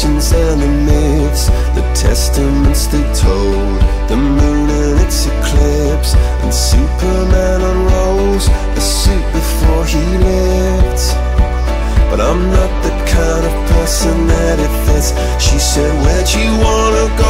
Legends and the myths, the testaments they told, the moon and its eclipse, and Superman unrolls a suit before he lived. But I'm not the kind of person that it fits. She said, Where'd you wanna go?